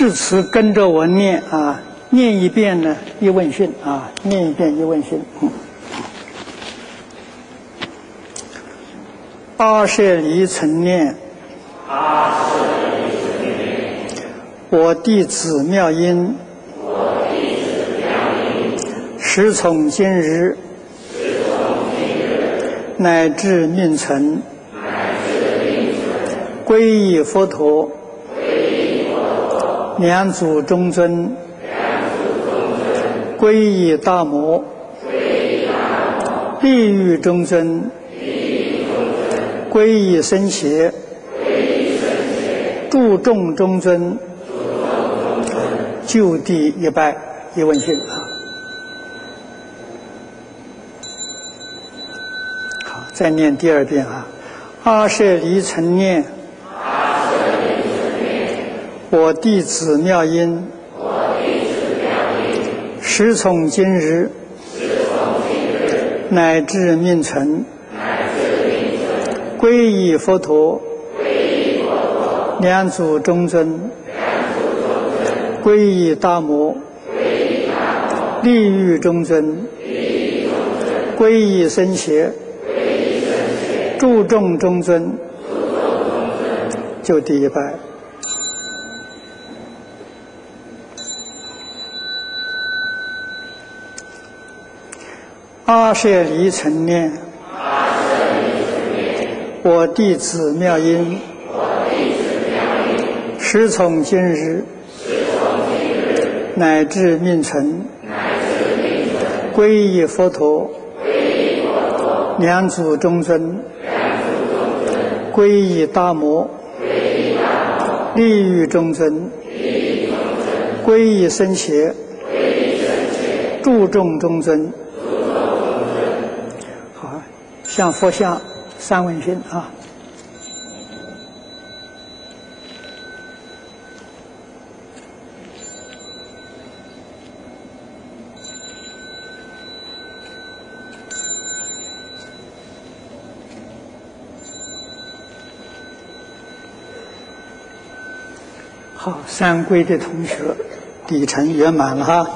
誓词跟着我念啊，念一遍呢一问讯啊，念一遍一问讯。阿舍离存念，阿舍离存念，我弟子妙音，我弟子妙音，时从今日，时从今日，乃至命存，乃至命存，皈依佛陀，皈依，两祖中尊，两祖中尊，皈依大摩，皈依大摩，利欲中尊，利欲中尊，皈依僧伽，皈依僧伽，注重中尊，就地一拜一问讯啊。好，再念第二遍啊。阿舍离存念，阿舍离存念，我弟子妙音，我弟子妙音，时从今日，时从今日，乃至命存，乃至命存，皈依佛陀，皈依佛陀，两祖中尊，两祖中尊，皈依大摩，皈依大摩，利欲中尊，利欲中尊，皈依僧伽，皈依僧伽，注众中尊，注众中尊，就地一拜。阿舍离存念，我弟子妙音，我弟子妙音，时从今日，乃至命存，乃至命存，皈依佛陀，两祖中尊，皈依大摩，皈依大摩，利欲中尊，利欲中尊，皈依僧伽，皈依僧伽，注众中尊。像，佛像三文心啊。好，三归的同学，底层圆满了哈。